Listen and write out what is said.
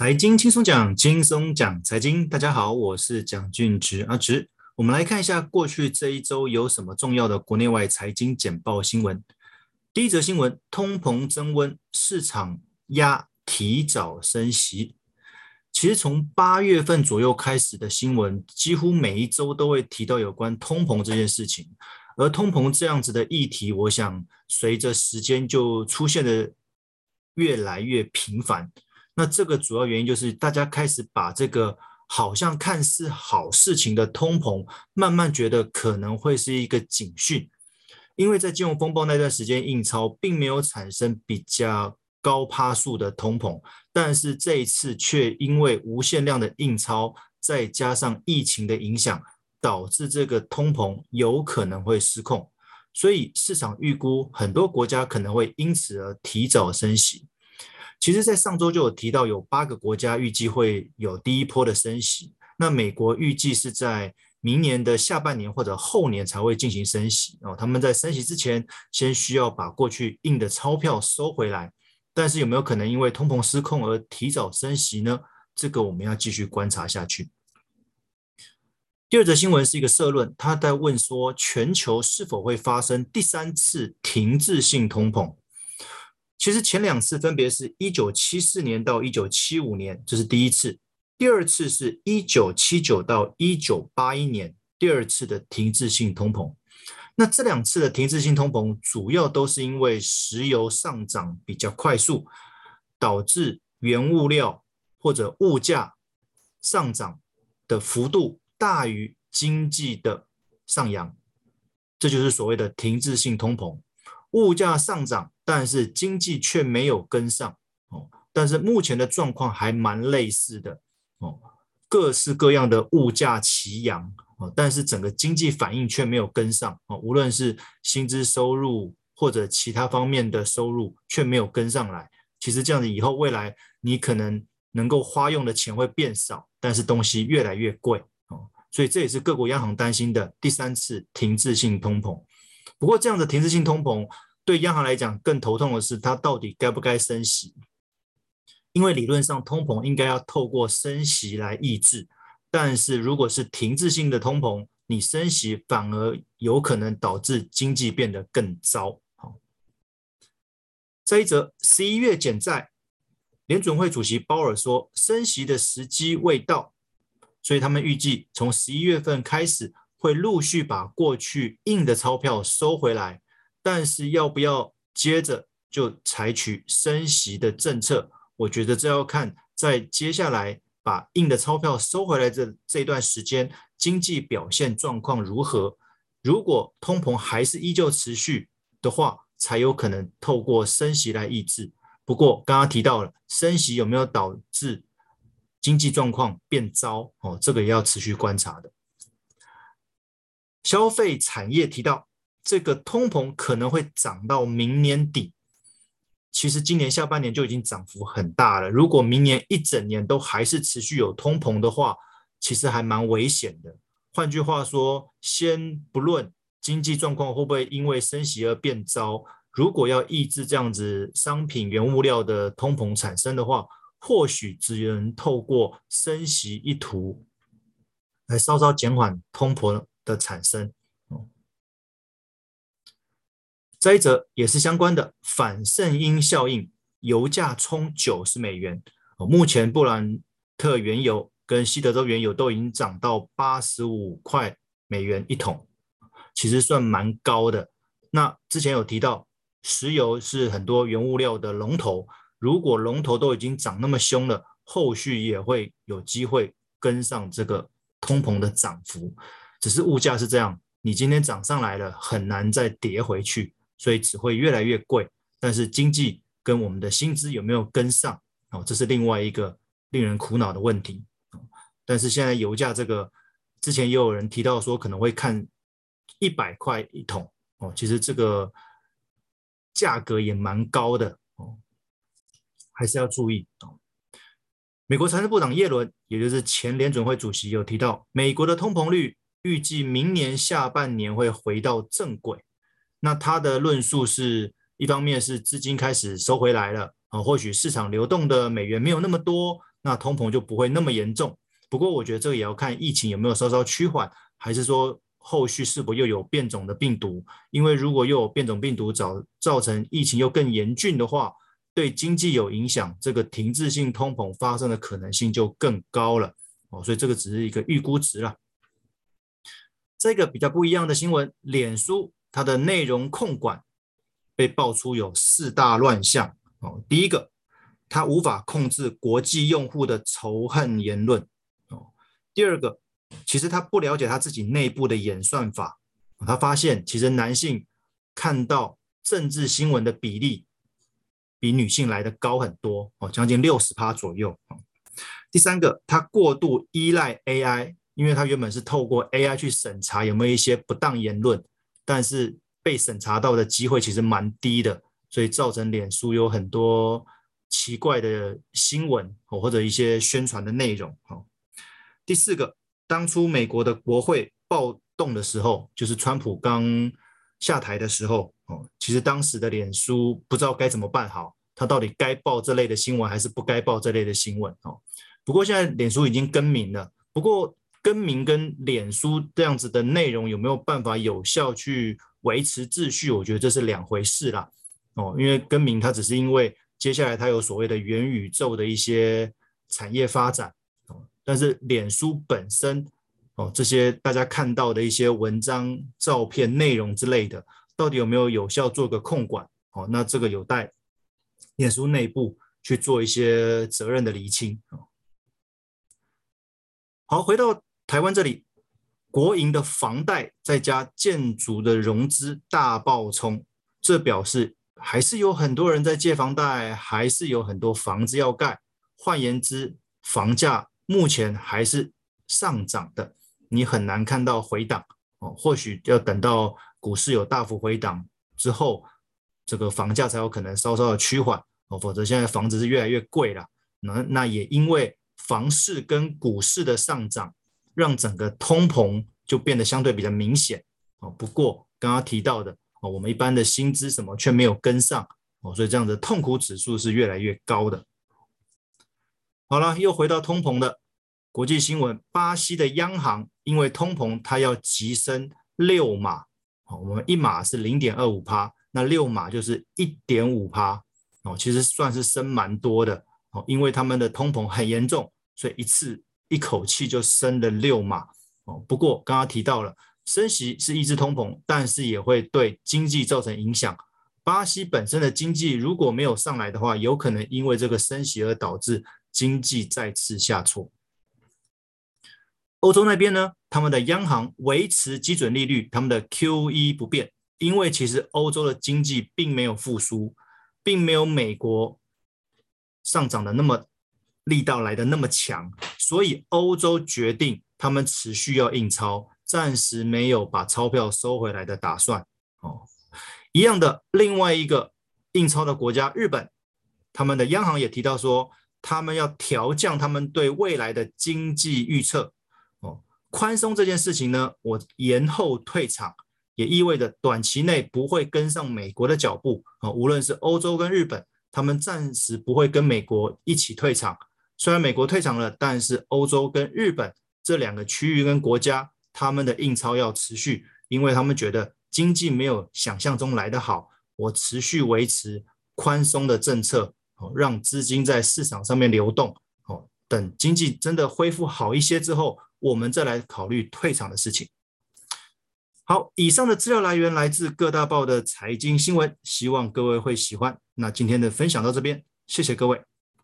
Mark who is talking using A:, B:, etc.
A: 财经轻松讲，轻松讲财经。大家好，我是蒋俊植阿植。我们来看一下过去这一周有什么重要的国内外财经简报新闻。第一则新闻：通膨增温，市场压提早升息。其实从八月份左右开始的新闻，几乎每一周都会提到有关通膨这件事情。而通膨这样子的议题，我想随着时间就出现的越来越频繁。那这个主要原因就是大家开始把这个好像看似好事情的通膨，慢慢觉得可能会是一个警讯，因为在金融风暴那段时间，印钞并没有产生比较高趴数的通膨，但是这一次却因为无限量的印钞，再加上疫情的影响，导致这个通膨有可能会失控，所以市场预估很多国家可能会因此而提早升息。其实，在上周就有提到，有八个国家预计会有第一波的升息。那美国预计是在明年的下半年或者后年才会进行升息哦。他们在升息之前，先需要把过去印的钞票收回来。但是有没有可能因为通膨失控而提早升息呢？这个我们要继续观察下去。第二则新闻是一个社论，他在问说，全球是否会发生第三次停滞性通膨？其实前两次分别是一九七四年到一九七五年，这是第一次；第二次是一九七九到一九八一年，第二次的停滞性通膨。那这两次的停滞性通膨，主要都是因为石油上涨比较快速，导致原物料或者物价上涨的幅度大于经济的上扬，这就是所谓的停滞性通膨。物价上涨，但是经济却没有跟上哦。但是目前的状况还蛮类似的哦，各式各样的物价齐扬哦，但是整个经济反应却没有跟上哦。无论是薪资收入或者其他方面的收入却没有跟上来。其实这样子以后未来你可能能够花用的钱会变少，但是东西越来越贵哦。所以这也是各国央行担心的第三次停滞性通膨。不过，这样的停滞性通膨对央行来讲更头痛的是，它到底该不该升息？因为理论上通膨应该要透过升息来抑制，但是如果是停滞性的通膨，你升息反而有可能导致经济变得更糟。好，这一则十一月减债，联准会主席鲍尔说，升息的时机未到，所以他们预计从十一月份开始。会陆续把过去印的钞票收回来，但是要不要接着就采取升息的政策？我觉得这要看在接下来把印的钞票收回来这这段时间，经济表现状况如何。如果通膨还是依旧持续的话，才有可能透过升息来抑制。不过刚刚提到了升息有没有导致经济状况变糟？哦，这个也要持续观察的。消费产业提到，这个通膨可能会涨到明年底。其实今年下半年就已经涨幅很大了。如果明年一整年都还是持续有通膨的话，其实还蛮危险的。换句话说，先不论经济状况会不会因为升息而变糟，如果要抑制这样子商品原物料的通膨产生的话，或许只能透过升息一图来稍稍减缓通膨的产生，再一则也是相关的反圣婴效应，油价冲九十美元。目前布兰特原油跟西德州原油都已经涨到八十五块美元一桶，其实算蛮高的。那之前有提到，石油是很多原物料的龙头，如果龙头都已经涨那么凶了，后续也会有机会跟上这个通膨的涨幅。只是物价是这样，你今天涨上来了，很难再跌回去，所以只会越来越贵。但是经济跟我们的薪资有没有跟上？哦，这是另外一个令人苦恼的问题。但是现在油价这个，之前也有人提到说可能会看一百块一桶哦，其实这个价格也蛮高的哦，还是要注意哦。美国财政部长耶伦，也就是前联准会主席，有提到美国的通膨率。预计明年下半年会回到正轨。那他的论述是一方面是资金开始收回来了啊，或许市场流动的美元没有那么多，那通膨就不会那么严重。不过我觉得这个也要看疫情有没有稍稍趋缓，还是说后续是否又有变种的病毒？因为如果又有变种病毒造造成疫情又更严峻的话，对经济有影响，这个停滞性通膨发生的可能性就更高了哦。所以这个只是一个预估值了。这个比较不一样的新闻，脸书它的内容控管被爆出有四大乱象哦。第一个，它无法控制国际用户的仇恨言论哦。第二个，其实他不了解他自己内部的演算法，他发现其实男性看到政治新闻的比例。比女性来的高很多哦，将近六十趴左右。第三个，它过度依赖 AI，因为它原本是透过 AI 去审查有没有一些不当言论，但是被审查到的机会其实蛮低的，所以造成脸书有很多奇怪的新闻哦，或者一些宣传的内容哦。第四个，当初美国的国会暴动的时候，就是川普刚下台的时候。哦，其实当时的脸书不知道该怎么办好，他到底该报这类的新闻还是不该报这类的新闻？哦，不过现在脸书已经更名了，不过更名跟脸书这样子的内容有没有办法有效去维持秩序？我觉得这是两回事啦。哦，因为更名它只是因为接下来它有所谓的元宇宙的一些产业发展，哦，但是脸书本身，哦，这些大家看到的一些文章、照片、内容之类的。到底有没有有效做个控管？哦，那这个有待脸书内部去做一些责任的厘清。好，回到台湾这里，国营的房贷再加建筑的融资大爆冲，这表示还是有很多人在借房贷，还是有很多房子要盖。换言之，房价目前还是上涨的，你很难看到回档。哦，或许要等到。股市有大幅回档之后，这个房价才有可能稍稍的趋缓哦，否则现在房子是越来越贵了。那那也因为房市跟股市的上涨，让整个通膨就变得相对比较明显哦。不过刚刚提到的哦，我们一般的薪资什么却没有跟上哦，所以这样的痛苦指数是越来越高的。好了，又回到通膨的国际新闻，巴西的央行因为通膨，它要急升六码。我们一码是零点二五趴，那六码就是一点五趴哦，其实算是升蛮多的哦，因为他们的通膨很严重，所以一次一口气就升了六码哦。不过刚刚提到了升息是抑制通膨，但是也会对经济造成影响。巴西本身的经济如果没有上来的话，有可能因为这个升息而导致经济再次下挫。欧洲那边呢，他们的央行维持基准利率，他们的 QE 不变，因为其实欧洲的经济并没有复苏，并没有美国上涨的那么力道来的那么强，所以欧洲决定他们持续要印钞，暂时没有把钞票收回来的打算。哦，一样的，另外一个印钞的国家日本，他们的央行也提到说，他们要调降他们对未来的经济预测。哦宽松这件事情呢，我延后退场，也意味着短期内不会跟上美国的脚步啊。无论是欧洲跟日本，他们暂时不会跟美国一起退场。虽然美国退场了，但是欧洲跟日本这两个区域跟国家，他们的印钞要持续，因为他们觉得经济没有想象中来得好。我持续维持宽松的政策，哦，让资金在市场上面流动。哦，等经济真的恢复好一些之后。我们再来考虑退场的事情。好，以上的资料来源来自各大报的财经新闻，希望各位会喜欢。那今天的分享到这边，谢谢各位。